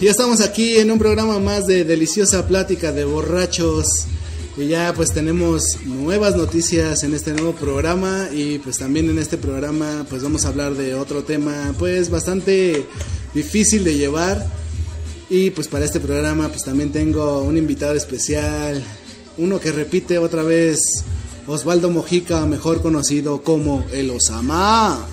ya estamos aquí en un programa más de deliciosa plática de borrachos. Y ya pues tenemos nuevas noticias en este nuevo programa y pues también en este programa pues vamos a hablar de otro tema pues bastante difícil de llevar. Y pues para este programa pues también tengo un invitado especial, uno que repite otra vez, Osvaldo Mojica, mejor conocido como el Osama.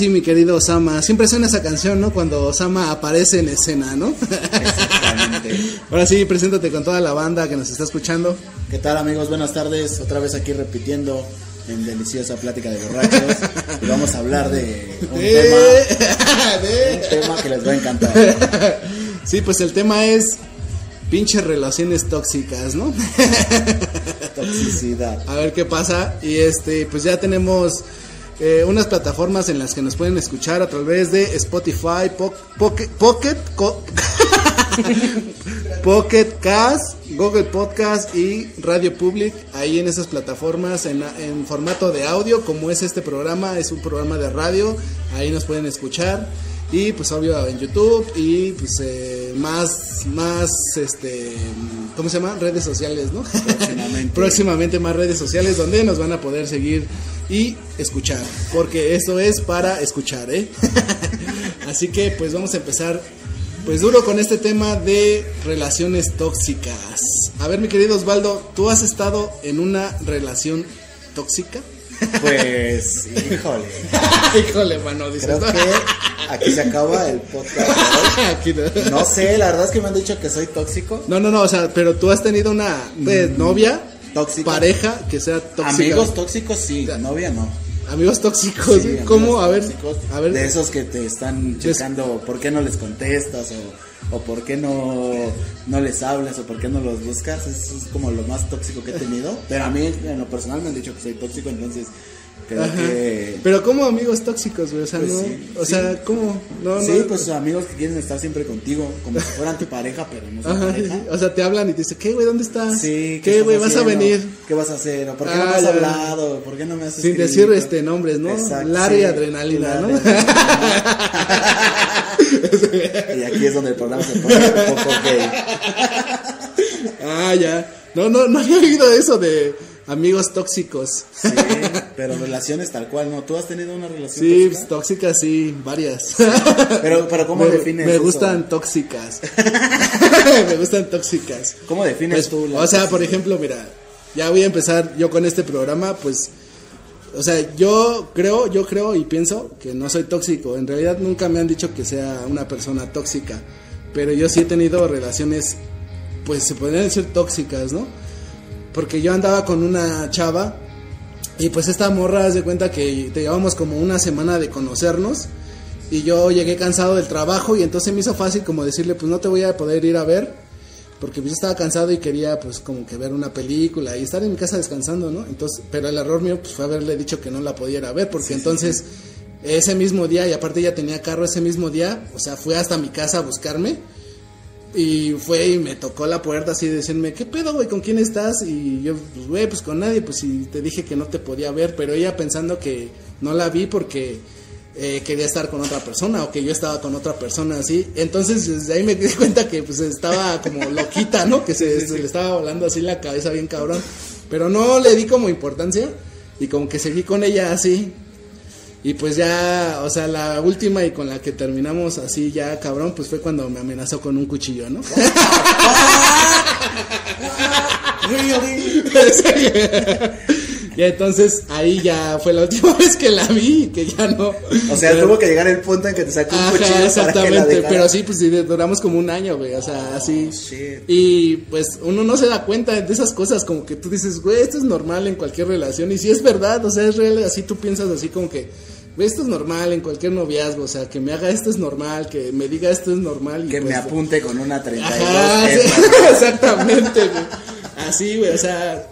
Sí, mi querido Osama, siempre suena esa canción, ¿no? Cuando Osama aparece en escena, ¿no? Exactamente. Ahora sí, preséntate con toda la banda que nos está escuchando. ¿Qué tal amigos? Buenas tardes. Otra vez aquí repitiendo en deliciosa plática de borrachos. Y vamos a hablar de un, De- tema, de- un tema que les va a encantar. Sí, pues el tema es pinches relaciones tóxicas, ¿no? Toxicidad. a ver qué pasa. Y este, pues ya tenemos eh, unas plataformas en las que nos pueden escuchar a través de Spotify, Po- Pocket, Pocket, Cast, Google Podcast y Radio Public. Ahí en esas plataformas, en formato de audio, como es este programa, es un programa de radio. Ahí nos pueden escuchar. Y pues obvio en YouTube y pues eh, más, más, este, ¿cómo se llama? Redes sociales, ¿no? Próximamente. Próximamente más redes sociales donde nos van a poder seguir y escuchar. Porque eso es para escuchar, ¿eh? Así que pues vamos a empezar pues duro con este tema de relaciones tóxicas. A ver mi querido Osvaldo, ¿tú has estado en una relación tóxica? Pues, híjole. Híjole, mano, dices. Creo que aquí se acaba el podcast. no. No sé, la verdad es que me han dicho que soy tóxico. No, no, no, o sea, pero tú has tenido una pues, novia, Tóxica. pareja que sea tóxica. Amigos tóxicos, sí. Novia, no. Amigos tóxicos, Sí, amigos ¿cómo? A ver, tóxicos, a ver. De esos que te están checando por qué no les contestas o, o por qué no, no les hablas o por qué no los buscas. Eso es como lo más tóxico que he tenido. Pero a mí, en lo personal, me han dicho que soy tóxico, entonces creo Ajá. que. Pero como amigos tóxicos, güey, o sea, Pues no, sí, o sí. sea, ¿cómo? No, sí, no. pues amigos que quieren estar siempre contigo, como si fueran tu pareja, pero no son Ajá, pareja. sí. o sea, te hablan y te dicen, ¿qué, güey, dónde estás? Sí, ¿Qué, güey, vas a venir? ¿Qué vas a hacer? ¿O por qué no Ah, me has hablado? ¿Por qué no me has Sin escrito? decir este nombres, ¿no? Exacto, Lara y adrenalina, ¿no? y aquí es donde el programa se pone un poco gay. ah, ya. No, no, no había oído eso de amigos tóxicos. Sí, pero relaciones tal cual, ¿no? ¿Tú has tenido una relación Sí, tóxica? pues, tóxicas, sí, varias. Pero, pero ¿cómo me, defines Me eso? gustan tóxicas. me gustan tóxicas. ¿Cómo defines Pues, tú? la o sea, por ejemplo, mira, ya voy a empezar yo con este programa, pues, o sea, yo creo, yo creo y pienso que no soy tóxico. En realidad nunca me han dicho que sea una persona tóxica, pero yo sí he tenido relaciones, pues se podrían decir tóxicas, ¿no? Porque yo andaba con una chava y pues esta morra, haz de cuenta que te llevamos como una semana de conocernos y yo llegué cansado del trabajo y entonces me hizo fácil como decirle, pues no te voy a poder ir a ver porque pues yo estaba cansado y quería pues como que ver una película y estar en mi casa descansando, ¿no? Entonces, pero el error mío pues fue haberle dicho que no la podía ir a ver porque entonces ese mismo día y aparte ella tenía carro ese mismo día, o sea, fue hasta mi casa a buscarme y fue y me tocó la puerta así de decirme, ¿qué pedo, güey? ¿Con quién estás? Y yo, pues, güey, pues con nadie, pues si te dije que no te podía ver, pero ella pensando que no la vi porque eh, quería estar con otra persona o que yo estaba con otra persona así. Entonces, desde ahí me di cuenta que pues estaba como loquita, ¿no? Que se, se le estaba volando así la cabeza bien cabrón. Pero no le di como importancia y como que seguí con ella así. Y pues ya, o sea, la última y con la que terminamos así ya cabrón, pues fue cuando me amenazó con un cuchillo, ¿no? y entonces ahí ya fue la última vez que la vi, que ya no. O sea, Pero- tuvo que llegar el punto en que te sacó un Ajá, cuchillo para que la exactamente, pero sí, pues sí, duramos como un año, güey, o sea, así. Oh, shit. Y pues uno no se da cuenta de esas cosas, como que tú dices, güey, esto es normal en cualquier relación, y si es verdad, o sea, es real, así tú piensas así como que, esto es normal en cualquier noviazgo, o sea, que me haga esto es normal, que me diga esto es normal. Y Que me pues, apunte con una 32. Ajá, sí, exactamente, güey. Así, güey, o sea,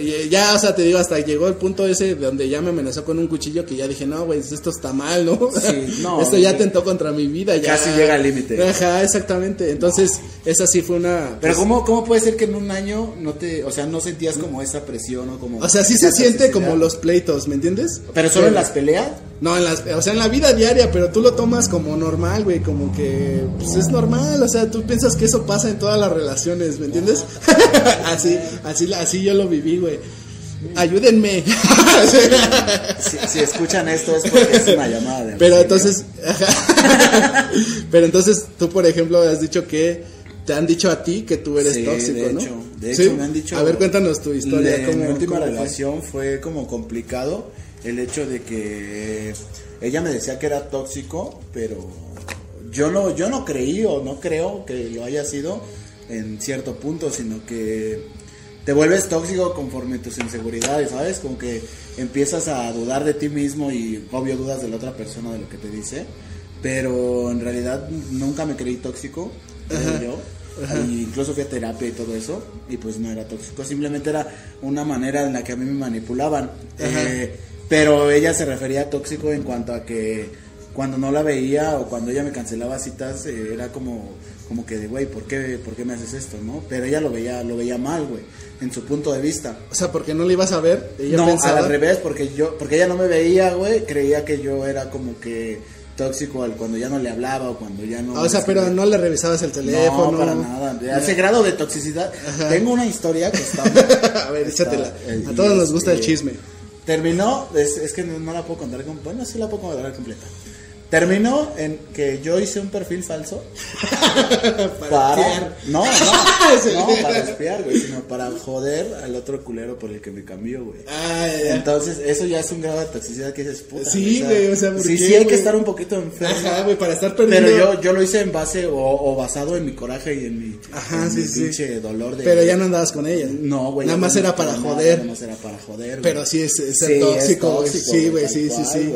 y ya, o sea, te digo, hasta llegó el punto ese de donde ya me amenazó con un cuchillo que ya dije, no, güey, esto está mal, ¿no? Sí, no, esto ya güey. atentó contra mi vida. Ya. Casi llega al límite. Ajá, exactamente. Entonces, esa sí fue una... Pero pues, ¿cómo, ¿cómo puede ser que en un año no te, o sea, no sentías como esa presión o como... O sea, sí se siente como los pleitos, ¿me entiendes? Pero solo en las peleas. No, en las, o sea, en la vida diaria, pero tú lo tomas como normal, güey, como que pues es normal, o sea, tú piensas que eso pasa en todas las relaciones, ¿me entiendes? así, así, así yo lo viví, güey. Ayúdenme. Si, si escuchan esto es porque es una llamada de... pero entonces, ajá. pero entonces tú, por ejemplo, has dicho que te han dicho a ti que tú eres Sí, tóxico, de ¿no? hecho, de ¿Sí? hecho me han dicho... A ver, cuéntanos tu historia. de ¿cómo- mi última relación fue como complicado el hecho de que ella me decía que era tóxico, pero yo no, yo no creí o no creo que lo haya sido en cierto punto, sino que te vuelves tóxico conforme tus inseguridades, ¿sabes? Como que empiezas a dudar de ti mismo y obvio dudas de la otra persona de lo que te dice, pero en realidad nunca me creí tóxico, creo yo. Y incluso fui a terapia y todo eso, y pues no era tóxico, simplemente era una manera en la que a mí me manipulaban. Eh, pero ella se refería a tóxico en cuanto a que cuando no la veía o cuando ella me cancelaba citas, eh, era como, como que de, güey, ¿por qué, ¿por qué me haces esto? ¿no? Pero ella lo veía, lo veía mal, güey, en su punto de vista. O sea, porque no le ibas a ver. Ella no, pensaba. al revés, porque yo, porque ella no me veía, güey, creía que yo era como que tóxico al cuando ya no le hablaba o cuando ya no... Ah, o sea, pero no le revisabas el teléfono. No, para nada. Ese grado de toxicidad. Tengo una historia que está. a ver, está- échatela. eh, A todos nos gusta el este, chisme. Terminó, es, es que no, la puedo contar. Bueno, sí la puedo contar completa. Terminó en que yo hice un perfil falso para, espiar. no, no, para espiar, güey, sino para joder al otro culero por el que me cambió, güey. Ah, ya. Entonces, eso ya es un grado de toxicidad que dices, puta. Sí, güey, o sea, ¿por sí, sí hay que estar un poquito enfermo. Ajá, güey, para estar perdiendo. Pero yo, yo lo hice en base o, o basado en mi coraje y en mi, Ajá, en sí, mi sí. pinche dolor de. Pero ya no andabas con ella. No, güey. Nada más no era para nada, joder. Nada más era para joder. güey. Pero sí es, es Sí, tóxico, güey. Sí, güey, sí, sí, sí.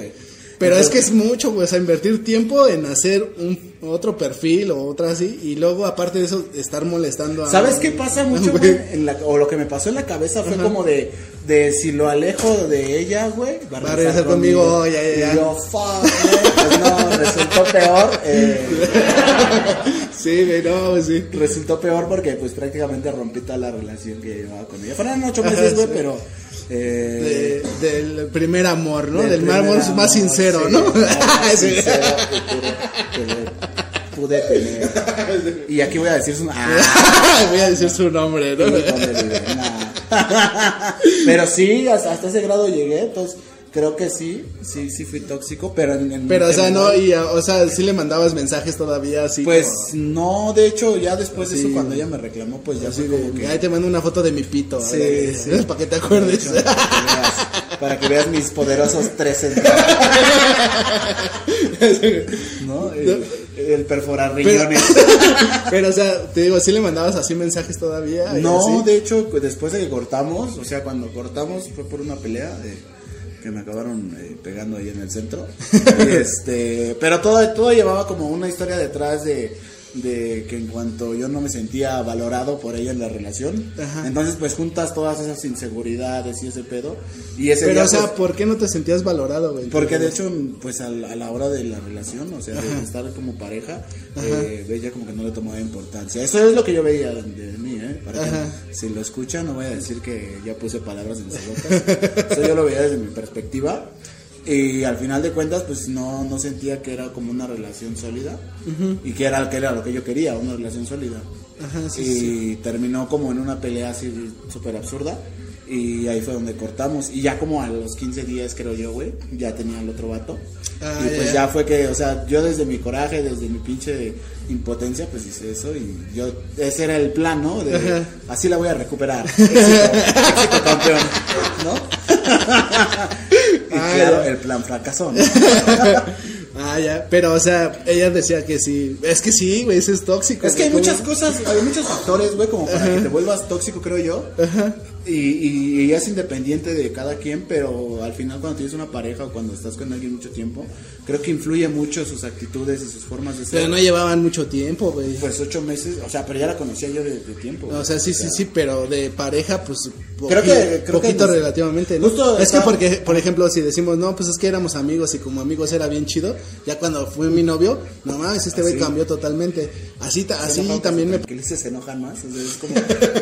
Pero es que es mucho, güey. O sea, invertir tiempo en hacer un otro perfil o otra así. Y luego, aparte de eso, estar molestando a. ¿Sabes qué pasa mucho, Güey. En la- o lo que me pasó en la cabeza fue como de, de si lo alejo de ella, güey, va a regresar conmigo, ya, ya, ya. Y yo, fuck, güey, pues no, resultó peor. eh, Sí, güey, no, pues sí. resultó peor porque pues prácticamente rompí toda la relación que llevaba con ella. Fueron ocho meses, güey, pero... Eh, De- del primer amor, ¿no? Del, primer amor amor, más sincero, sí, ¿no? más sincero que pude, pude tener. Y aquí voy a decir su... Ah, Voy a decir su nombre, ¿no? Pero sí, hasta, hasta ese grado llegué, entonces creo que sí, sí, sí fui tóxico, pero en, en Pero, o sea, no, y, o sea, sí le mandabas mensajes todavía así. Pues como- no, de hecho, ya después de eso, cuando ella me reclamó, pues ya así fue como que... Ahí te mando una foto de mi pito. Sí, sí. Para que te acuerdes. Hecho, para, que veas, para que veas mis poderosos tres. ¿No? El, el perforar riñones. Pero, o sea, te digo, sí le mandabas así mensajes todavía. No, de hecho, después de que cortamos, o sea, cuando cortamos fue por una pelea de, que me acabaron eh, pegando ahí en el centro. Este, pero todo, todo llevaba como una historia detrás de, de que en cuanto yo no me sentía valorado por ella en la relación, Ajá. entonces pues juntas todas esas inseguridades y ese pedo. Y ese Pero, día, o sea, pues, ¿por qué no te sentías valorado, güey? porque de hecho, pues a la, a la hora de la relación, o sea, de estar como pareja, eh, ella como que no le tomaba importancia. Eso es lo que yo veía de, de mí. Para que si lo escuchan, no voy a decir que ya puse palabras en su boca. Eso yo lo veía desde mi perspectiva. Y al final de cuentas, pues no, no sentía que era como una relación sólida. Y que era, que era lo que yo quería, una relación sólida. Ajá, sí, y sí. terminó como en una pelea así súper absurda. Y ahí fue donde cortamos. Y ya como a los 15 días, creo yo, güey, ya tenía el otro vato. Ah, y pues ya. ya. fue que, o sea, yo desde mi coraje, desde mi pinche impotencia, pues hice eso. Y yo, ese era el plan, ¿no? De, Ajá. así la voy a recuperar. Éxito, éxito campeón, ¿no? y Ah, claro, el plan fracasó, ¿no? Ah, ya. Pero, o sea, ella decía que sí. Es que sí, güey, eso es tóxico. Es que hay muchas cosas, hay muchos factores, güey, como para que te vuelvas tóxico, creo yo. Y, y, es independiente de cada quien, pero al final cuando tienes una pareja o cuando estás con alguien mucho tiempo, creo que influye mucho sus actitudes y sus formas de ser. Pero no llevaban mucho tiempo, güey. Pues ocho meses, o sea, pero ya la conocía yo de, tiempo. o sea, sí, sí, sí, pero de pareja, pues creo que creo poquito relativamente. ¿no? es que porque, por ejemplo, si decimos, no, pues es que éramos amigos y como amigos era bien chido, ya cuando fue mi novio, no mames, este güey cambió totalmente. Así, así también me... Que se enojan más, es como,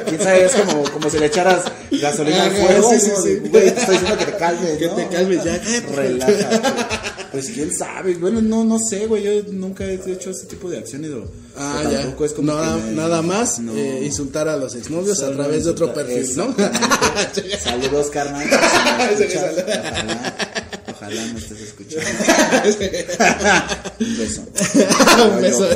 quién sabe, es como, como si le echaras gasolina al fuego. Sí, sí, sí. Güey, te estoy diciendo que te calmes, Que te calmes ya. Relájate. Pues quién sabe, bueno, no, no sé, güey, yo nunca he hecho ese tipo de acciones. O, ah, ya. Es como nada, nada más eh, insultar a los exnovios a través de otro perfil, ¿no? Saludos, carnal. Ojalá, ojalá no estés escuchando. Un beso. Un beso.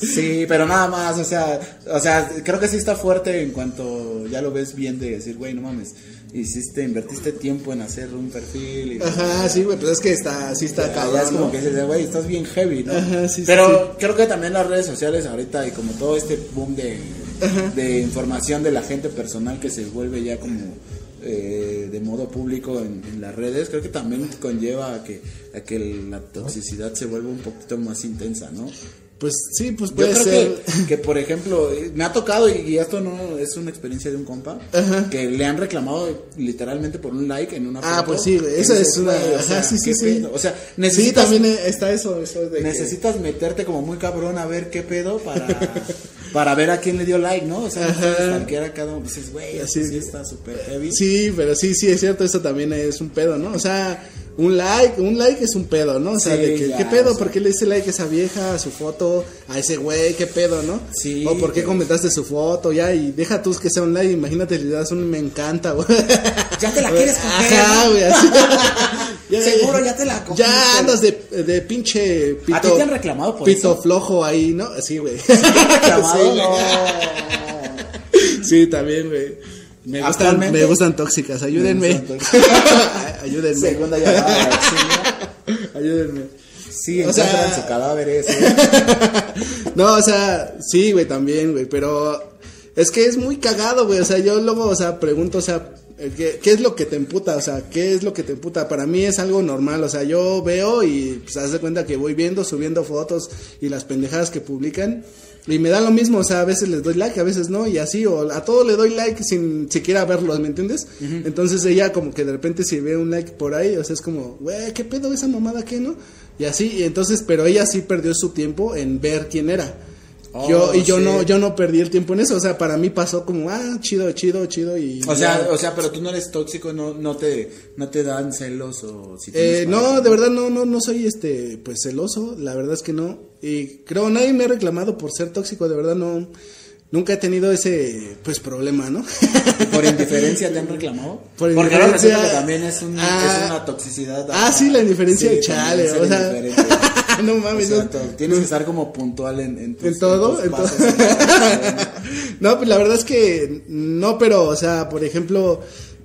Sí, pero nada más, o sea, o sea, creo que sí está fuerte en cuanto ya lo ves bien de decir, güey, no mames, hiciste, invertiste tiempo en hacer un perfil. Y Ajá, sí, güey, pero es que está, sí está cabrón. es como que dices, güey, estás bien heavy, ¿no? Ajá, sí, pero creo que también las redes sociales ahorita y como todo este boom de, de información de la gente personal que se vuelve ya como eh, de modo público en, las redes, creo que también conlleva a que, a que la toxicidad se vuelva un poquito más intensa, ¿no? Pues sí, pues puede Yo creo ser. Que, por ejemplo, me ha tocado, y, esto no es una experiencia de un compa, que le han reclamado literalmente por un like en una ah, foto. Ah, pues sí, esa es una. Ajá, sí, sí, sí. O sea, necesitas. Sí, también está eso. eso de necesitas meterte como muy cabrón a ver qué pedo para, para ver a quién le dio like, ¿no? O sea, a cada uno. Dices, güey, así sí está súper heavy. Sí, pero sí, sí, es cierto, eso también es un pedo, ¿no? O sea un like, un like es un pedo, ¿no? O sea, de que, ¿qué pedo? ¿Por qué le hice like a esa vieja, a su foto, a ese güey? ¿Qué pedo, no? Sí. O ¿por qué comentaste su foto? Ya, y deja tú que sea un like, imagínate, le das un me encanta, güey. Ya te la quieres coger. Ajá, güey, así. Seguro ya te la cogiste. Ya andas de, de pinche pito. ¿A ti te han reclamado por pito flojo ahí, ¿no? Sí, güey. ¿Te han reclamado? sí, no. sí, también, güey. Me gustan, me gustan tóxicas, ayúdenme. ayúdenme. Segunda llamada. ayúdenme. Sí, o sea, su cadáver ese. no, o sea, sí, güey, también, güey, pero es que es muy cagado, güey, o sea, yo luego, o sea, pregunto, o sea, ¿qué, ¿qué, es lo que te emputa? O sea, ¿qué es lo que te emputa? Para mí es algo normal, o sea, yo veo y pues haz de cuenta que voy viendo, subiendo fotos y las pendejadas que publican y me da lo mismo, o sea, a veces les doy like, a veces no, y así, o a todo le doy like sin siquiera verlos, ¿me entiendes? Entonces ella como que de repente si ve un like por ahí, o sea, es como, güey, ¿qué pedo esa mamada qué, no? Y así, y entonces, pero ella sí perdió su tiempo en ver quién era yo, y yo oh, no, yo no perdí el tiempo en eso, o sea, para mí pasó como, ah, chido, chido, chido y... O sea, o sea, pero tú no eres tóxico, no, no te, no te dan celos o si eh, No, de verdad no, no, no soy este, pues celoso, la verdad es que no, y creo nadie me ha reclamado por ser tóxico, de verdad no, nunca he tenido ese pues problema, ¿no? ¿Por indiferencia te han reclamado? Por Porque indiferencia que también es, un, ah, es una toxicidad. Ah, sí, la indiferencia de chale, o sea, no mames, no, tienes que estar como puntual en en, ¿En todo, en todo. no, pues la verdad es que no, pero o sea, por ejemplo,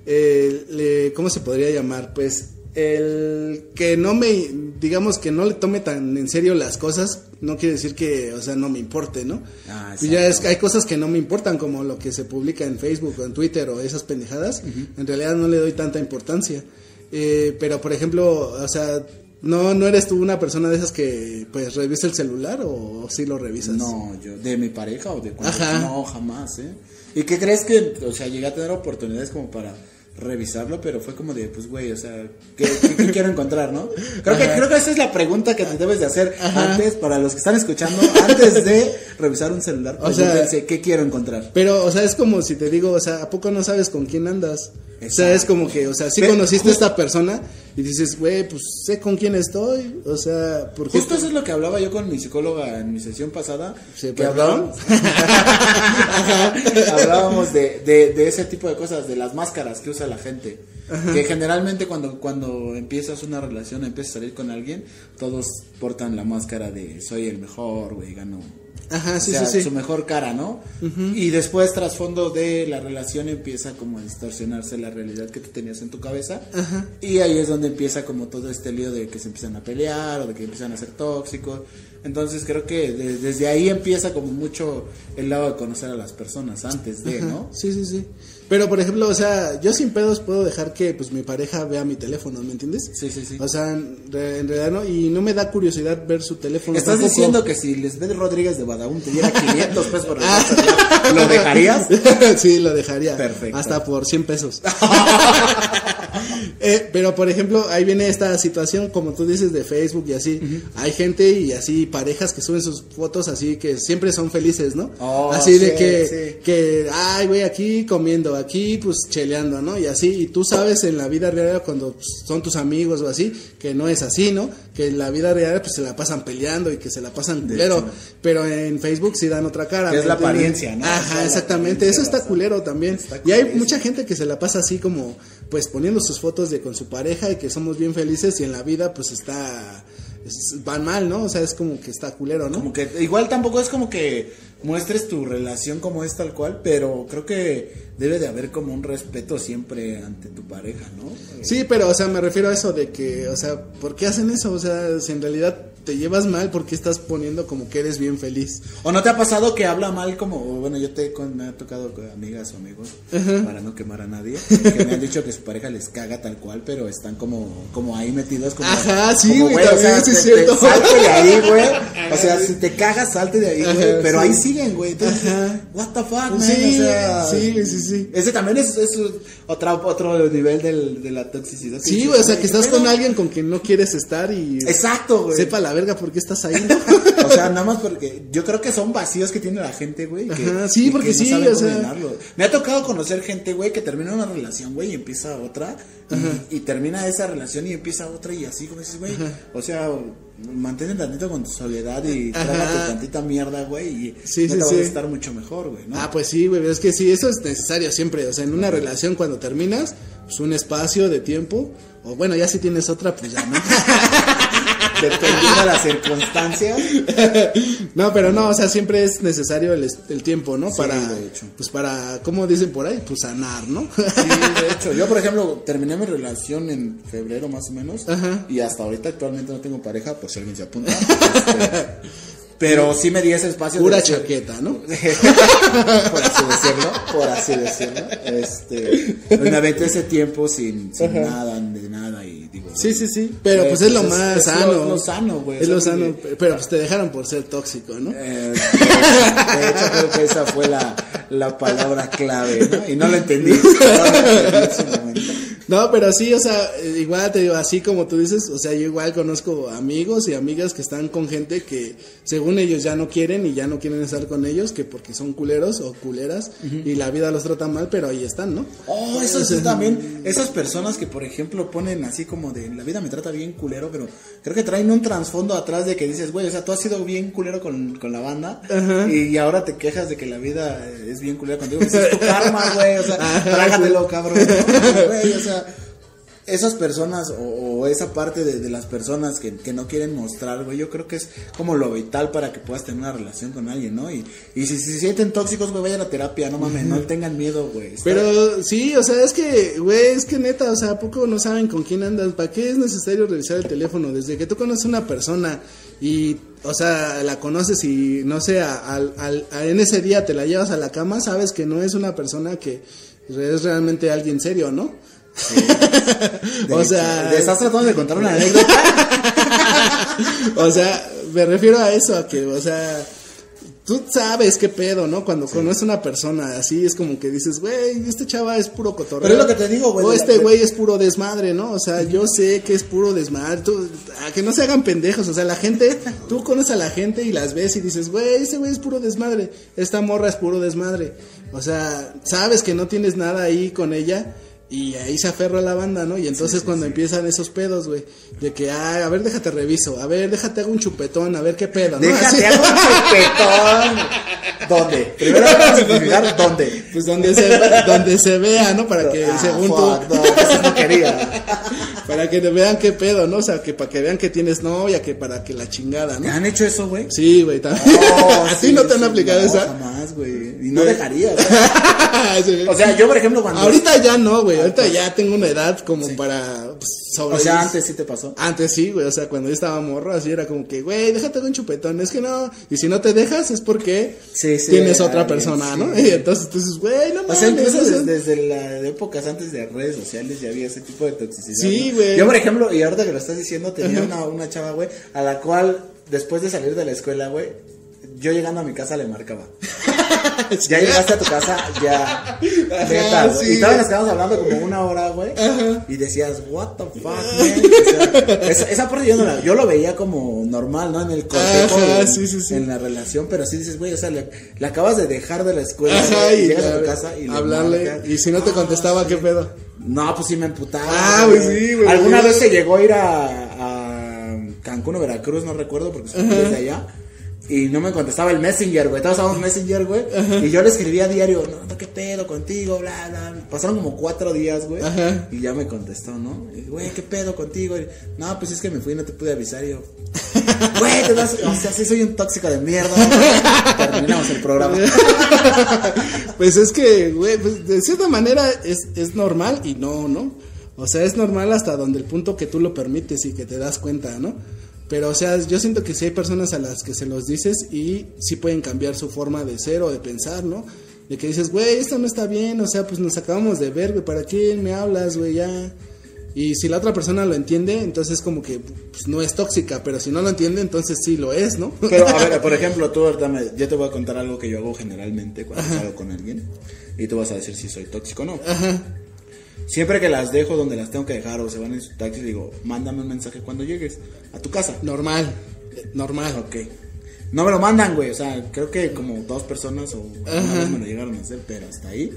eh, ¿cómo se podría llamar? Pues el que no me, digamos que no le tome tan en serio las cosas, no quiere decir que, o sea, no me importe, ¿no? Ah, pues ya es hay cosas que no me importan, como lo que se publica en Facebook o en Twitter o esas pendejadas, en realidad no le doy tanta importancia. Eh, pero, por ejemplo, o sea, ¿no, ¿no eres tú una persona de esas que, pues, revisa el celular o, sí lo revisas? No, yo, ¿de mi pareja o de cuando? No, jamás, ¿eh? ¿Y qué crees que, o sea, llegué a tener oportunidades como para revisarlo, pero fue como de, pues, güey, o sea, ¿qué, quiero encontrar, no? Creo que, creo que esa es la pregunta que te debes de hacer antes, para los que están escuchando, antes de revisar un celular. O sea, ¿qué quiero encontrar? Pero, o sea, es como si te digo, o sea, ¿a poco no sabes con quién andas? O sea, es como que, o sea, sí conociste a esta persona y dices, güey, pues sé con quién estoy. O sea, porque. Justo eso es lo que hablaba yo con mi psicóloga en mi sesión pasada. que hablábamos. hablábamos de, de, ese tipo de cosas, de las máscaras que usa la gente. Que generalmente cuando, cuando empiezas una relación, empiezas a salir con alguien, todos portan la máscara de soy el mejor, güey, gano Ajá, sí, sí, sí, su mejor cara, ¿no? Y después, trasfondo de la relación, empieza como a distorsionarse la realidad que tú tenías en tu cabeza. Y ahí es donde empieza como todo este lío de que se empiezan a pelear o de que empiezan a ser tóxicos. Entonces creo que de- desde ahí empieza como mucho el lado de conocer a las personas antes de, ¿no? Sí, sí, sí. Pero por ejemplo, o sea, yo sin pedos puedo dejar que pues mi pareja vea mi teléfono, ¿me entiendes? Sí, sí, sí. O sea, en re- en realidad no, y no me da curiosidad ver su teléfono. ¿Estás tampoco. diciendo que si Lisbeth Rodríguez de Badaún te diera 500 pesos por el ¿lo dejarías? sí, lo dejaría. Perfecto. Hasta por 100 pesos. Eh, pero por ejemplo, ahí viene esta situación, como tú dices, de Facebook y así. Hay gente y así parejas que suben sus fotos así que siempre son felices, ¿no? Oh, así de que, sí. que, ay, güey, aquí comiendo, aquí pues cheleando, ¿no? Y así, y tú sabes en la vida real cuando pues, son tus amigos o así, que no es así, ¿no? Que en la vida real pues se la pasan peleando y que se la pasan culero. hecho. Pero en Facebook sí dan otra cara. Que es ¿me la apariencia, ¿no? O sea, Ajá, exactamente. Eso está culero también. Está Y hay mucha gente que se la pasa así como, pues poniendo sus fotos de con su pareja y que somos bien felices y en la vida pues está, es- van mal, ¿no? O sea, es como que está culero, ¿no? Como que igual tampoco es como que muestres tu relación como es tal cual, pero creo que debe de haber como un respeto siempre ante tu pareja, ¿no? Sí, pero, o sea, me refiero a eso de que, o sea, ¿por qué hacen eso? O sea, si en realidad te llevas mal, ¿por qué estás poniendo como que eres bien feliz? ¿O no te ha pasado que habla mal como, o bueno, yo te con- me ha tocado con amigas o amigos, para no quemar a nadie, que me han dicho que su pareja les caga tal cual, pero están como, como ahí metidos como... Ajá, sí, como, güey, también, sí te- es te- cierto. salte de ahí, güey. O sea, si te cagas, salte de ahí, güey. Pero sí. ahí siguen, güey. Entonces, Ajá. what the fuck, man. Sí, o sea, sí, sí, sí. Ese también es, es otra, otro nivel del, de la toxicidad. Sí, güey, o sea, que ¿qué estás con alguien con quien no quieres estar y Exacto, güey. sepa la verga por qué estás ahí, ¿no? O sea, nada más porque yo creo que son vacíos que tiene la gente, güey. que- Ajá, sí, que porque no sí, saben o sea. Me ha tocado conocer gente, güey, que termina una relación, güey, y empieza otra. Y, y termina esa relación y empieza otra y así, como dices, güey. O sea, mantén tantito con tu soledad y trágate tantita mierda, güey. Y Sí, no sí, te vas sí. a estar mucho mejor, güey, ¿no? Ah, pues sí, güey, es que sí, eso es necesario siempre. O sea, en una relación cuando terminas, pues un espacio de tiempo, o bueno, ya si tienes otra, pues ya no. Dependiendo de las circunstancias. no, pero no, o sea, siempre es necesario el, el tiempo, ¿no? Sí, para, de hecho. pues para, ¿cómo dicen por ahí? Pues sanar, ¿no? Sí, de hecho, yo por ejemplo terminé mi relación en febrero más o menos Ajá. y hasta ahorita actualmente no tengo pareja, si alguien se apunta. Este, pero sí me di ese espacio. Pura de- chaqueta, ¿no? por así decirlo, por así decirlo. Este, me aventé ese tiempo sin, sin nada, Sí, sí, sí. Pero Eh, pues es lo pues es- más es lo- sano. lo sano, güey. Es lo sano. porque- Pero pues te dejaron por ser tóxico, ¿no? Eh, de hecho, creo que esa fue la, la palabra clave, ¿no? Y no lo entendí. No lo entendí en ese momento. No, pero sí, o sea, eh, igual te digo, así como tú dices, o sea, yo igual conozco amigos y amigas que están con gente que según ellos ya no quieren y ya no quieren estar con ellos, que porque son culeros o culeras y la vida los trata mal, pero ahí están, ¿no? Oh, eso es también, esas personas que por ejemplo ponen así como de la vida me trata bien culero, pero creo que traen un trasfondo atrás de que dices, güey, o sea, tú has sido bien culero con, con la banda y ahora te quejas de que la vida es bien culera contigo. Es tu karma, güey, o sea, trágatelo, cabrón. o sea, esas personas o, o esa parte de, de las personas que, que no quieren mostrar, güey, yo creo que es como lo vital para que puedas tener una relación con alguien, ¿no? Y, y si, si se sienten tóxicos, güey, vayan a terapia, no mames, no tengan miedo, güey. Está- Pero sí, o sea, es que, güey, es que neta, o sea, ¿a poco no saben con quién andas? ¿Para qué es necesario revisar el teléfono? Desde que tú conoces a una persona y, o sea, la conoces y, no sé, al- en ese día te la llevas a la cama, sabes que no es una persona que es realmente alguien serio, ¿no? De o sea, ¿Estás tratando de contar una anécdota? o sea, me refiero a eso, a que, o sea, tú sabes qué pedo, ¿no? Cuando conoces a una persona así, es como que dices, güey, este chava es puro cotorreo. Pero es lo que te digo, güey, O de este güey es puro desmadre, ¿no? O sea, yo sé que es puro desmadre. Tú, a que no se hagan pendejos. O sea, la gente, tú conoces a la gente y las ves y dices, güey, ese güey es puro desmadre. Esta morra es puro desmadre. O sea, sabes que no tienes nada ahí con ella. Y ahí se aferra la banda, ¿no? Y entonces cuando empiezan esos pedos, güey, de que, ah, a ver, déjate reviso, a ver, déjate hago un chupetón, a ver qué pedo, ¿no? Déjate, hago un chupetón. ¿Dónde? Primero vamos a especificar dónde. Pues donde se, donde se vea, ¿no? Para que Ah, según fuck, tú, no, eso no quería. para que te vean qué pedo, ¿no? O sea, que para que vean que tienes novia, que para que la chingada, ¿Te ¿no? han hecho eso, güey? Sí, güey, también. Oh, ¿A ti sí, no te han sí, aplicado no, esa? Jamás, güey. Y no Güey. dejaría, güey. Sí. O sea, yo, por ejemplo, cuando. Ahorita ya no, güey. Ahorita ya tengo una edad como para pues, O sea, antes sí te pasó. Antes sí, güey, o sea, cuando yo estaba morro, así era como que, güey, déjate de un chupetón, es que no, y si no te dejas es porque Sí, sí, tienes otra ah, persona, sí. ¿no? Y entonces tú dices, güey, no O mames. sea, incluso o sea, desde, desde las épocas antes de redes sociales ya había ese tipo de toxicidad. Sí, ¿no? güey. Yo, por ejemplo, y ahorita que lo estás diciendo, tenía una, una chava, güey, a la cual, después de salir de la escuela, güey, yo llegando a mi casa le marcaba. ya llegaste a tu casa, ya. Neta, sí. Y todavía nos quedamos hablando como una hora, güey. Y decías, what the fuck, man. O sea, esa, esa parte yo no la, yo lo veía como normal, ¿no? En el cortejo, Ajá, sí, sí, sí. en la relación, pero sí dices, güey, o sea, le, le acabas de dejar de la escuela, Ajá, y llegas a tu la- casa y le hablarle, marcas. y si no te Ah, contestaba, ¿qué pedo? No, pues sí me emputaba. Ah, güey. pues sí, güey. Alguna vez se llegó a ir a, a Cancún o Veracruz, no recuerdo, porque se fue desde allá. Y no me contestaba el Messenger, güey. Todos usábamos Messenger, güey. Y yo le escribía a diario, no, no, qué pedo contigo, bla, bla. Pasaron como cuatro días, güey. Ajá. Y ya me contestó, ¿no? Y, Güey, qué pedo contigo. Y, no, pues es que me fui y no te pude avisar. Y yo, güey, te das. O sea, sí soy un tóxico de mierda. Terminamos el programa. Pues es que, güey, pues de cierta manera es, es normal y no, ¿no? O sea, es normal hasta donde el punto que tú lo permites y que te das cuenta, ¿no? Pero, o sea, yo siento que sí hay personas a las que se los dices y sí pueden cambiar su forma de ser o de pensar, ¿no? De que dices, güey, esto no está bien, o sea, pues nos acabamos de ver, güey, ¿para qué me hablas, güey, ya? Y si la otra persona lo entiende, entonces como que pues, no es tóxica, pero si no lo entiende, entonces sí lo es, ¿no? Pero, a ver, por ejemplo, tú ahorita me, yo te voy a contar algo que yo hago generalmente cuando salgo con alguien. Y tú vas a decir si soy tóxico o no. Ajá. Siempre que las dejo donde las tengo que dejar o se van en su taxi, digo, mándame un mensaje cuando llegues a tu casa. Normal, normal. Ok. No me lo mandan, güey. O sea, creo que como dos personas o vez me lo llegaron a hacer, pero hasta ahí.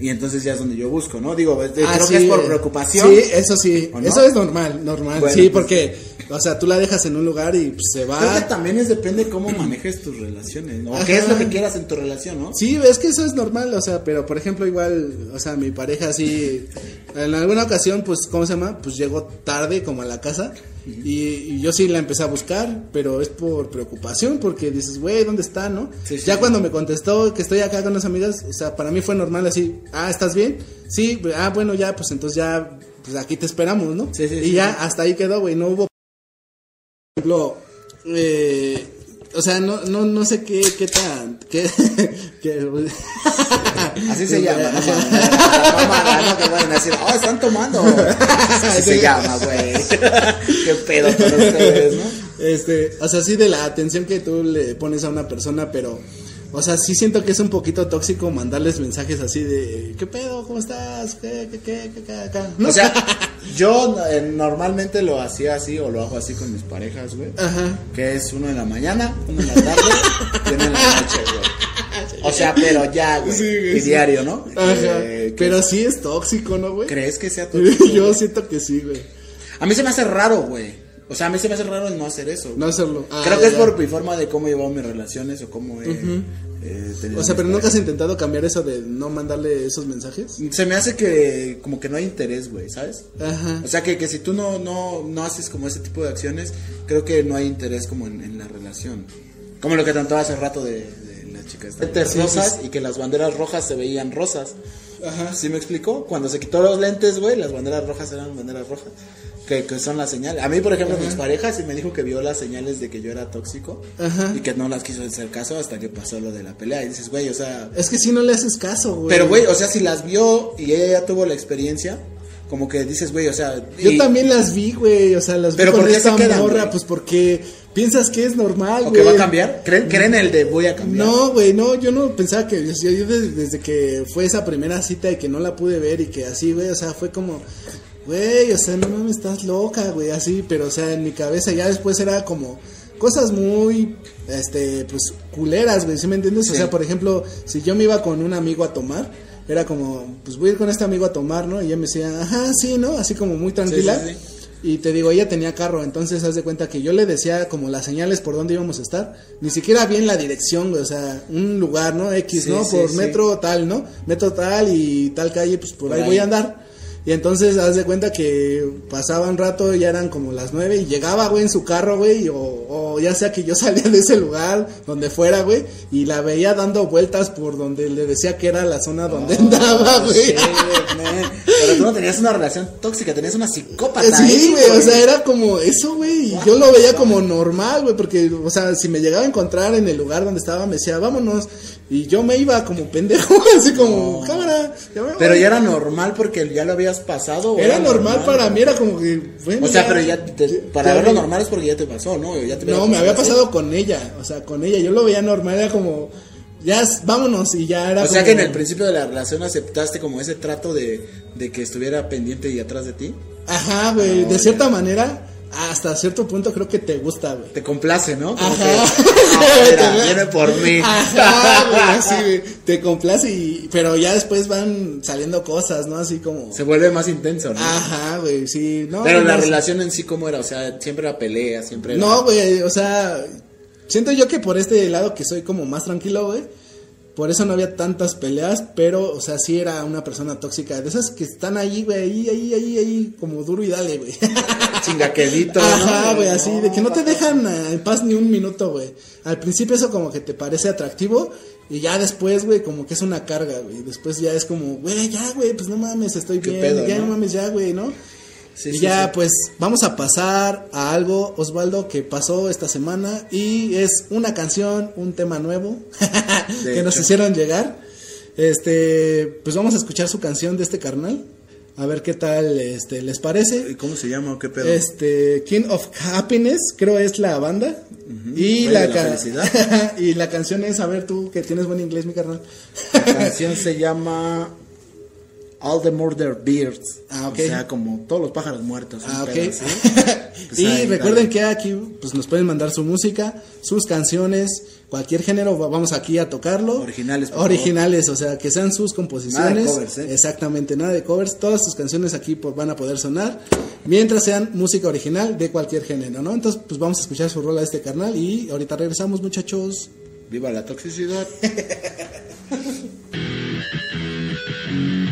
Y entonces ya es donde yo busco, ¿no? Digo, es- Ah, creo sí, que es por eh, preocupación. Sí, eso sí, eso es normal, normal. Bueno, sí, pues- porque, o sea, tú la dejas en un lugar y pues, se Creo que va. también es depende cómo manejes tus relaciones, ¿no? O qué es lo que quieras en tu relación, ¿no? Sí, es que eso es normal, o sea, pero por ejemplo, igual, o sea, mi pareja sí, en alguna ocasión, pues, ¿cómo se llama? Pues llegó tarde como a la casa y, y yo sí la empecé a buscar, pero es por preocupación, porque dices, güey, ¿dónde está, no? Sí, sí, ya sí. cuando me contestó que estoy acá con unas amigas, o sea, para mí fue normal así, ah, ¿estás bien? Sí, ah, bueno, ya, pues entonces ya, pues aquí te esperamos, ¿no? Sí, sí, y ya, hasta ahí quedó, güey, no hubo por ejemplo, eh, o sea, no, no, no sé qué, qué tan, qué, qué- Así se llama, no mames. No mames, no que vayan a decir, oh, están tomando. Así se llama, güey. Qué pedo con ustedes, ¿no? Este, o sea, sí de la atención que tú le pones a una persona, pero, o sea, sí siento que es un poquito tóxico mandarles mensajes así de, ¿qué pedo? ¿Cómo estás? ¿Qué, qué, qué, qué, qué, acá? No O sea, yo eh, normalmente lo hacía así o lo hago así con mis parejas, güey. Ajá. Que es uno en la mañana, uno en la tarde y uno en la noche, güey. O sea, pero ya, güey. Sí, güey, y sí. diario, ¿no? Ajá. Eh, pero sí es tóxico, ¿no, güey? ¿Crees que sea tóxico? Yo güey? siento que sí, güey. A mí se me hace raro, güey. O sea, a mí se me hace raro el no hacer eso. No hacerlo. Ah, Creo que es por mi forma de cómo he llevado mis relaciones o cómo he eh, tenido O sea, pero nunca has intentado cambiar eso de no mandarle esos mensajes. Se me hace que como que no hay interés, güey, ¿sabes? Ajá. O sea, que, que si tú no, no, no haces como ese tipo de acciones, creo que no hay interés como en, en la relación. Como lo que tanto hace rato de, de la chica esta. Sí, rosas sí, y que las banderas rojas se veían rosas. Ajá. ¿Sí me explicó? Cuando se quitó los lentes, güey, las banderas rojas eran banderas rojas. Que, que son las señales. A mí, por ejemplo, mis parejas y me dijo que vio las señales de que yo era tóxico Ajá. y que no las quiso hacer caso hasta que pasó lo de la pelea. Y dices, güey, o sea, Es que si no le haces caso, güey. pero, güey, o sea, si las vio y ella ya tuvo la experiencia, como que dices, güey, o sea. Yo y- también las vi, güey, o sea, las Pero vi con ¿por qué se quedan, morra, pues porque piensas que es normal, ¿O güey. que va a cambiar? ¿Creen, creen el de voy a cambiar? No, güey, no, yo no pensaba que, yo, yo desde, desde que fue esa primera cita y que no la pude ver y que así, güey, o sea, fue como, güey, o sea, no mames, estás loca, güey, así, pero, o sea, en mi cabeza ya después era como cosas muy, este, pues, culeras, güey, ¿sí me entiendes? O sea, por ejemplo, si yo me iba con un amigo a tomar, era como, pues voy a ir con este amigo a tomar, ¿no? Y ella me decía, ajá, sí, ¿no? Así como muy tranquila. sí, sí. Y te digo, ella tenía carro, entonces haz de cuenta que yo le decía como las señales por dónde íbamos a estar, ni siquiera bien la dirección, güey, o sea, un lugar, ¿no? X, Sí, ¿no? sí, por sí. metro tal, ¿no? Metro tal y tal calle, pues por, Por ahí, ahí. voy a andar. Y entonces haz de cuenta que pasaba un rato, ya eran como las nueve y llegaba, güey, en su carro, güey, o, o ya sea que yo salía de ese lugar, donde fuera, güey, y la veía dando vueltas por donde le decía que era la zona donde andaba, Oh, güey. shit, man. Pero tú no tenías una relación tóxica, tenías una psicópata. Sí, güey, o sea, era como eso, güey. Y yo lo veía como normal, güey, porque, o sea, si me llegaba a encontrar en el lugar donde estaba, me decía, vámonos. Y yo me iba como pendejo, así como, cámara. pero ya era normal porque ya lo habías pasado. Era, normal, para mí, era como que. Bueno, o sea, pero ya, para verlo normal es porque ya te pasó, ¿no? Ya te no, me había pasado con ella, o sea, con ella. Yo lo veía normal, era como ya vámonos y ya era. O sea que en el principio de la relación aceptaste como ese trato de, de que estuviera pendiente y atrás de ti. Ajá, güey, de cierta manera, hasta cierto punto creo que te gusta, güey. Te complace, ¿no? Ajá. Ah, viene por mí. Ajá, güey, te complace y, pero ya después van saliendo cosas, ¿no? Así como. Se vuelve más intenso, ¿no? Ajá, güey, sí. No, pero la relación en sí, ¿cómo era? O sea, siempre era pelea, siempre era... No, güey, o sea, Siento yo que por este lado que soy como más tranquilo, güey. Por eso no había tantas peleas, pero, o sea, sí era una persona tóxica. De esas que están ahí, güey, ahí, ahí, ahí, ahí, como duro y dale, güey. Chingaquedito. Ajá, güey, así, de que no te dejan en paz ni un minuto, güey. Al principio eso como que te parece atractivo, y ya después, güey, como que es una carga, güey. Después ya es como, güey, ya, güey, pues no mames, estoy bien. ya ¿no? mames, ya, güey, ¿no? Y ya, pues vamos a pasar a algo, Osvaldo, que pasó esta semana y es una canción, un tema nuevo que nos hicieron llegar. Este, pues vamos a escuchar su canción de este carnal. A ver qué tal este, les parece. ¿Y cómo se llama qué pedo? Este, King of Happiness, creo es la banda. Y la, y la canción es, a ver tú que tienes buen inglés, mi carnal. la canción se llama All the Murder Birds. Ah, ok. O sea, como todos los pájaros muertos. Ah, ok. y recuerden que aquí pues, nos pueden mandar su música, sus canciones, cualquier género, vamos aquí a tocarlo. Originales. Originales, o sea, que sean sus composiciones. Nada de covers, ¿eh? Exactamente, nada de covers. Todas sus canciones aquí pues, van a poder sonar, mientras sean música original de cualquier género, ¿no? Entonces, pues vamos a escuchar su rola de este carnal y ahorita regresamos, muchachos. Viva la toxicidad.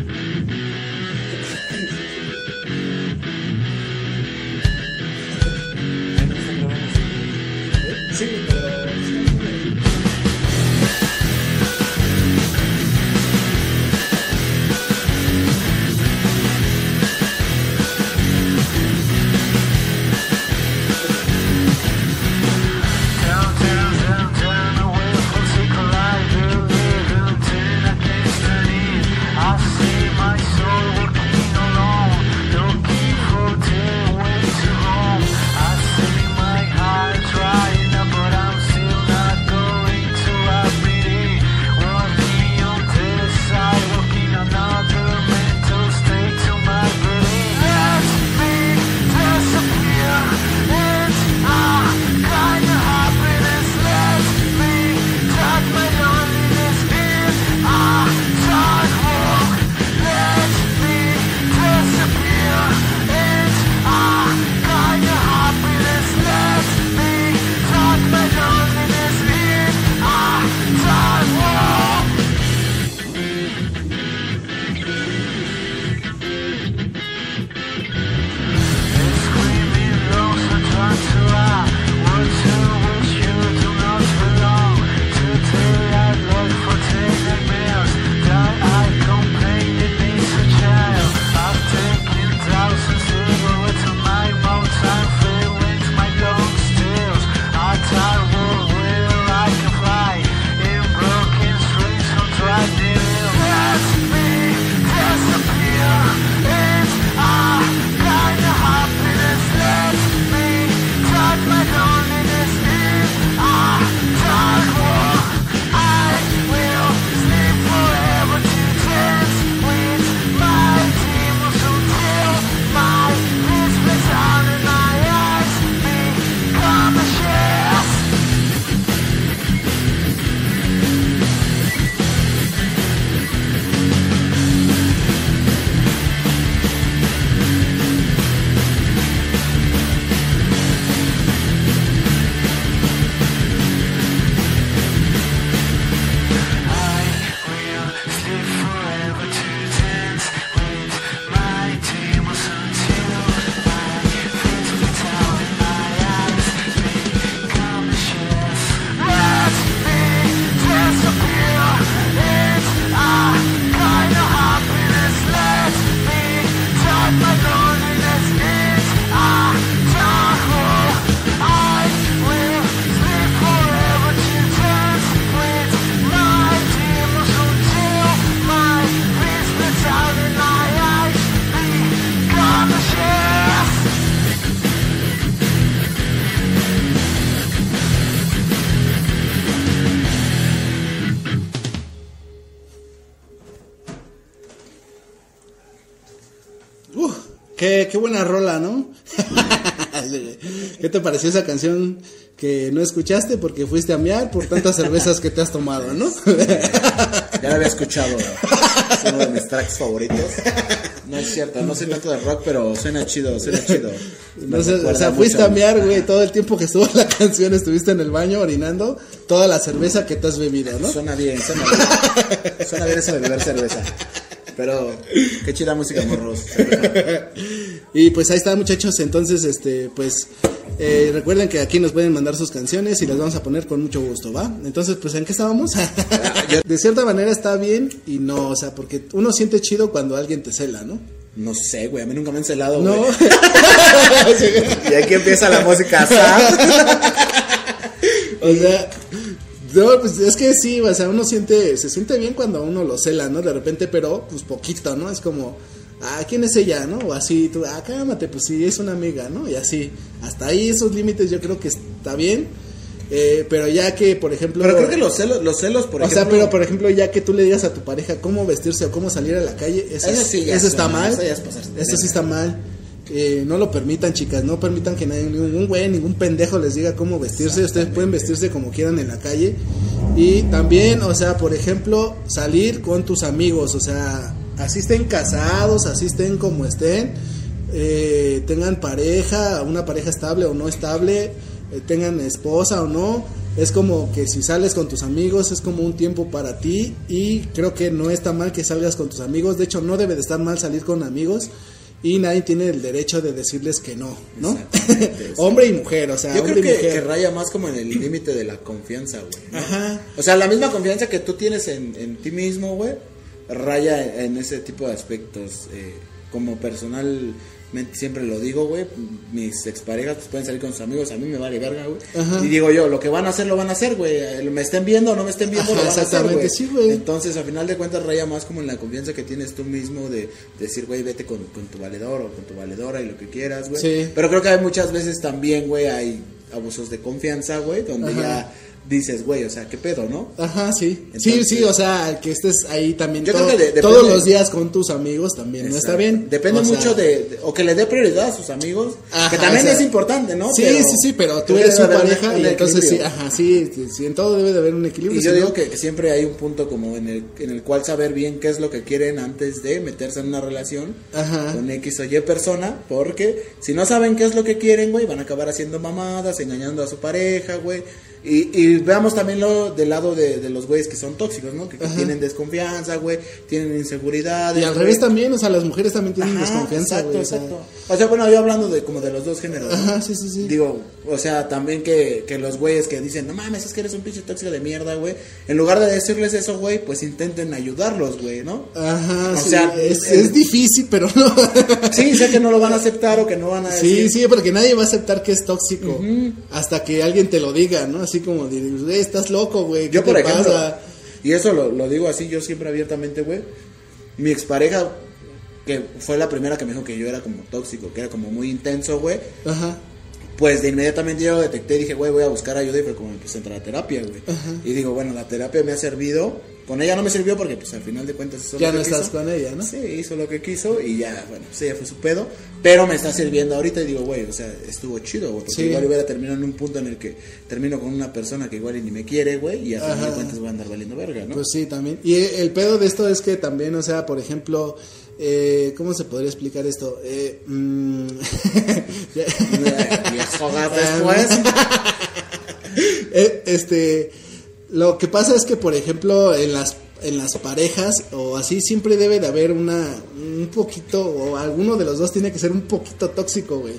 qué, buena rola, ¿no? ¿Qué te pareció esa canción que no escuchaste porque fuiste a miar por tantas cervezas que te has tomado, ¿no? ya la había escuchado. Es uno de mis tracks favoritos. No es cierto, no soy tanto de rock, pero suena chido, suena chido. No sé, o sea, fuiste a miar, güey, todo el tiempo que estuvo la canción, estuviste en el baño orinando toda la cerveza que te has bebido, ¿no? Suena bien, suena bien. suena bien eso de beber cerveza. Pero qué chida música, morros. Y pues ahí está, muchachos. Entonces, este, pues eh, recuerden que aquí nos pueden mandar sus canciones y las vamos a poner con mucho gusto, ¿va? Entonces, pues, ¿en qué estábamos? de cierta manera está bien y no, o sea, porque uno siente chido cuando alguien te cela, ¿no? No sé, güey, a mí nunca me han celado, güey. No. y aquí empieza la música. o sea, no, pues es que sí, o sea, uno siente, se siente bien cuando uno lo cela, ¿no? De repente, pero pues poquito, ¿no? Es como, ah, ¿quién es ella, no? O así, tú, ah, cámate, pues sí, es una amiga, ¿no? Y así, hasta ahí esos límites yo creo que está bien. Eh, pero ya que, por ejemplo... Pero creo que los celos, los celos por ejemplo... O sea, pero por ejemplo, ya que tú le digas a tu pareja cómo vestirse o cómo salir a la calle, eso, sí, eso está mal. Eso, sí está mal. Eh, no lo permitan, chicas, no permitan que nadie, ningún güey, ningún pendejo les diga cómo vestirse. Ustedes pueden vestirse como quieran en la calle. Y también, o sea, por ejemplo, salir con tus amigos, o sea, así estén casados, así estén como estén, eh, tengan pareja, una pareja estable o no estable, eh, tengan esposa o no. Es como que si sales con tus amigos es como un tiempo para ti y creo que no está mal que salgas con tus amigos. De hecho, no debe de estar mal salir con amigos y nadie tiene el derecho de decirles que no, ¿no? hombre y mujer, o sea, yo creo que, raya más como en el límite de la confianza, güey. Ajá. O sea, la misma confianza que tú tienes en, en ti mismo, güey, raya en ese tipo de aspectos. Eh, como personal siempre lo digo, güey, mis exparejas pues, pueden salir con sus amigos, a mí me vale verga, güey. Y digo yo, lo que van a hacer, lo van a hacer, güey. Me estén viendo o no me estén viendo, lo van a hacer, güey. Sí, Entonces, al final de cuentas, raya más como en la confianza que tienes tú mismo de, decir, güey, vete con, tu valedor o con tu valedora y lo que quieras, güey. Sí. Pero creo que hay muchas veces también, güey, hay abusos de confianza, güey, donde ya dices, güey, o sea, ¿qué pedo, no? Ajá, sí. sí, sí, o sea, que estés ahí también todos los días con tus amigos también, ¿no? Está bien. Depende mucho de, o que le dé prioridad a sus amigos, que también es importante, ¿no? Sí, sí, sí, pero tú eres su pareja y entonces sí, ajá, sí, sí, en todo debe de haber un equilibrio. Y yo digo que siempre hay un punto como en el, en el cual saber bien qué es lo que quieren antes de meterse en una relación con X o Y persona, porque si no saben qué es lo que quieren, güey, van a acabar haciendo mamadas, engañando a su pareja, güey y, y, veamos también lo del lado de, de los güeyes que son tóxicos, ¿no? Que, tienen desconfianza, güey, tienen inseguridad. Y al revés también, o sea, las mujeres también tienen desconfianza, exacto, Exacto. O sea, bueno, yo hablando de como de los dos géneros. Ajá, sí, sí, sí. Digo, o sea, también que, que los güeyes que dicen, no mames, es que eres un pinche tóxico de mierda, güey. En lugar de decirles eso, güey, pues intenten ayudarlos, güey, ¿no? Ajá, o sea, es, es, difícil, pero no. sí, sé que no lo van a aceptar o que no van a decir. Sí, sí, porque nadie va a aceptar que es tóxico hasta que alguien te lo diga, ¿no? Así como, güey, estás loco, güey. Yo, por ejemplo, y eso lo, digo así, yo siempre abiertamente, güey. Mi expareja, que fue la primera que me dijo que yo era como tóxico, que era como muy intenso, güey. Ajá. Pues de inmediatamente yo lo detecté y dije, güey, voy a buscar ayuda y fue como empecé a entrar a terapia, güey. Y digo, bueno, la terapia me ha servido con ella no me sirvió porque, pues, al final de cuentas hizo Ya no estás con ella, ¿no? Sí, hizo lo que quiso y ya, bueno, sí, ya fue su pedo. Pero me está sirviendo ahorita y digo, güey, o sea, estuvo chido, güey. Porque igual hubiera terminado en un punto en el que termino con una persona que igual ni me quiere, güey, y al final de cuentas voy a andar valiendo verga, ¿no? Pues sí, también. Y el pedo de esto es que también, o sea, por ejemplo, eh, ¿cómo se podría explicar esto? Eh, mmm... después. Eh, este lo que pasa es que, por ejemplo, en las, en las parejas o así siempre debe de haber una, un poquito, o alguno de los dos tiene que ser un poquito tóxico, güey.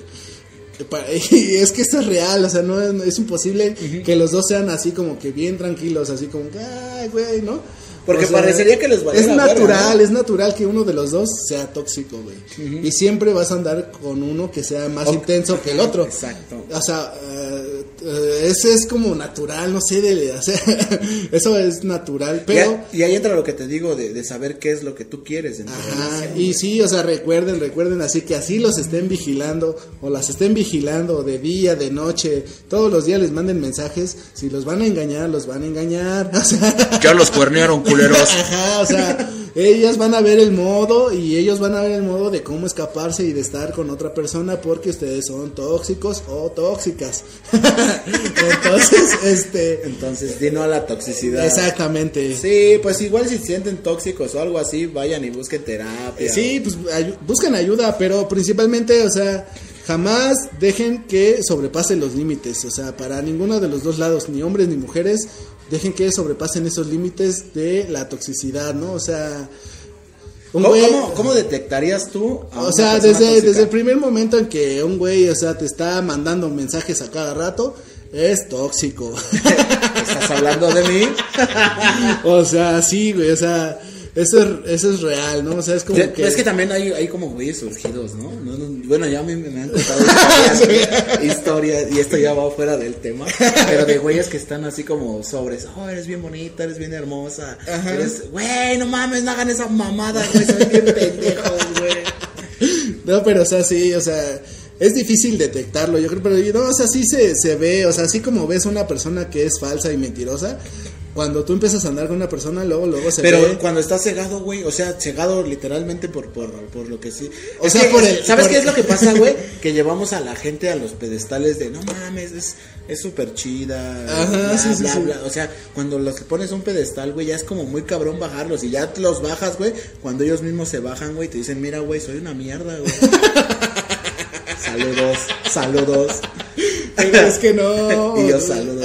Y es que esto es real, o sea, no es, imposible que los dos sean así como que bien tranquilos, así como que, ay, güey, ¿no? Porque parecería que les Es natural, es natural que uno de los dos sea tóxico, güey. Y siempre vas a andar con uno que sea más intenso que el otro. Exacto. O sea, uh, ese es como natural, no sé, de, o sea, eso es natural, pero... Y, ahí entra lo que te digo de, de, saber qué es lo que tú quieres. En Ajá, y sí, o sea, recuerden, recuerden, así que así los estén vigilando, o las estén vigilando de día, de noche, todos los días les manden mensajes, si los van a engañar, los van a engañar. O sea... Ya los cuernearon, culeros. Ajá, o sea, ellas van a ver el modo y ellos van a ver el modo de cómo escaparse y de estar con otra persona porque ustedes son tóxicos o tóxicas. Entonces, este... Entonces, dino a la toxicidad. Exactamente. Sí, pues igual si sienten tóxicos o algo así, vayan y busquen terapia. Sí, pues busquen ayuda, pero principalmente, o sea, jamás dejen que sobrepase los límites, o sea, para ninguno de los dos lados, ni hombres ni mujeres, dejen que sobrepasen esos límites de la toxicidad, ¿no? O sea, un ¿Cómo, güey, ¿cómo, detectarías tú? o sea, desde, desde el primer momento en que un güey, o sea, te está mandando mensajes a cada rato, es tóxico. ¿Estás hablando de mí? o sea, sí, güey, o sea, eso es, eso es real, ¿no? O sea, es como que... Es que también hay, hay como güeyes surgidos, ¿no? bueno, ya me, me han contado historias, y esto ya va fuera del tema, pero de güeyes que están así como sobres, oh, eres bien bonita, eres bien hermosa, Ajá. eres, güey, no mames, no hagan esa mamada, güey, son bien pendejos, güey. No, pero o sea, sí, o sea es difícil detectarlo, yo creo, pero no, o sea, sí se, se ve, o sea, así como ves una persona que es falsa y mentirosa, cuando tú empiezas a andar con una persona, luego, luego se Pero ve. cuando estás cegado, güey, o sea, cegado literalmente por, por, por lo que sí. O sea, por el, ¿sabes qué es lo que pasa, güey? que llevamos a la gente a los pedestales de, no mames, es es súper chida. Ajá, sí, sí, O sea, cuando los pones un pedestal, güey, ya es como muy cabrón bajarlos. Y ya los bajas, güey, cuando ellos mismos se bajan, güey, te dicen, mira, güey, soy una mierda, güey. saludos, saludos. Pero es que no. y yo saludo.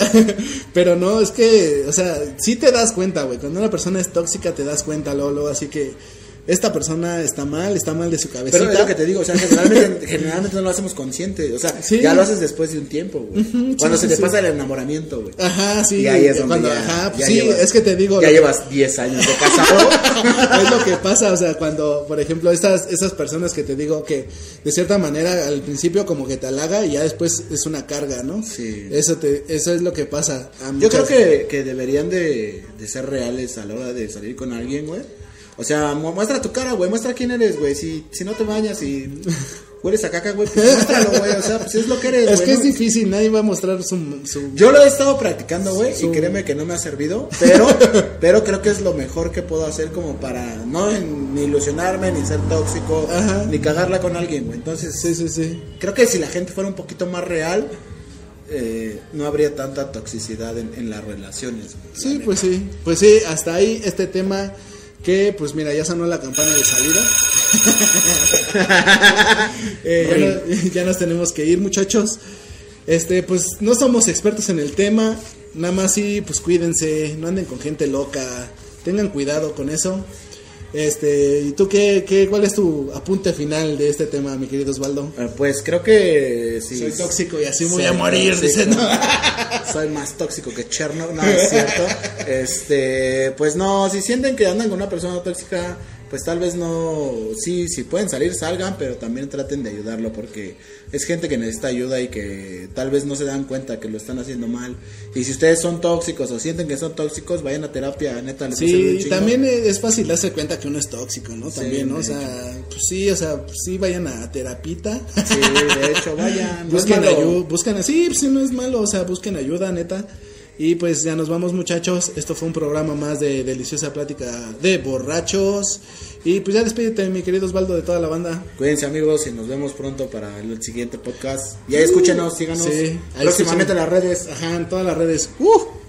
Pero no, es que, o sea, sí te das cuenta, güey. Cuando una persona es tóxica, te das cuenta, Lolo. Así que esta persona está mal, está mal de su cabeza. Pero es lo que te digo, o sea, generalmente, generalmente no lo hacemos consciente, o sea, ya lo haces después de un tiempo, güey. cuando se te pasa el enamoramiento, güey. Ajá, sí. Y ahí es donde ya, ajá, sí, es que te digo. Ya llevas 10 años de casado. es lo que pasa, o sea, cuando, por ejemplo, estas, esas personas que te digo que de cierta manera al principio como que te halaga y ya después es una carga, ¿no? Sí. Eso, te, eso es lo que pasa. Yo creo que, que deberían de, de ser reales a la hora de salir con alguien, güey o sea, muestra tu cara, güey, muestra quién eres, güey. Si, si no te bañas y hueles a caca, güey, pues muéstralo, güey. O sea, pues es lo que eres, Es que es difícil, nadie va a mostrar su, su... Yo lo he estado practicando, güey, y créeme que no me ha servido, pero, pero creo que es lo mejor que puedo hacer como para no ni ilusionarme, ni ser tóxico, ni cagarla con alguien, güey. Entonces, sí, sí, sí. Creo que si la gente fuera un poquito más real, eh, no habría tanta toxicidad en, en las relaciones. Sí, pues sí, pues sí, hasta ahí este tema que pues mira, ya sonó la campana de salida. Eh, ya, nos tenemos que ir, muchachos. Este, pues no somos expertos en el tema, nada más sí, pues cuídense, no anden con gente loca, tengan cuidado con eso. Este, ¿y tú qué, qué, cuál es tu apunte final de este tema, mi querido Osvaldo? Eh, pues creo que sí. Soy tóxico y así voy a morir, Soy más tóxico que Chernobyl, no es cierto. Este, pues no, si sienten que andan con una persona tóxica, pues tal vez no, sí, si pueden salir, salgan, pero también traten de ayudarlo porque es gente que necesita ayuda y que tal vez no se dan cuenta que lo están haciendo mal. Y si ustedes son tóxicos o sienten que son tóxicos, vayan a terapia, neta. Les sí, también es fácil darse cuenta que uno es tóxico, ¿no? También, ¿no? O sea, pues sí, o sea, pues sí vayan a terapita. Sí, de hecho, vayan. busquen ayuda, busquen así, pues sí, no es malo, o sea, busquen ayuda, neta. Y pues ya nos vamos muchachos. Esto fue un programa más de deliciosa plática de borrachos. Y pues ya despídete, mi querido Osvaldo, de toda la banda. Cuídense amigos y nos vemos pronto para el siguiente podcast. Y ahí escúchenos, síganos. Sí, próximamente en las redes. Ajá, en todas las redes. ¡Uh!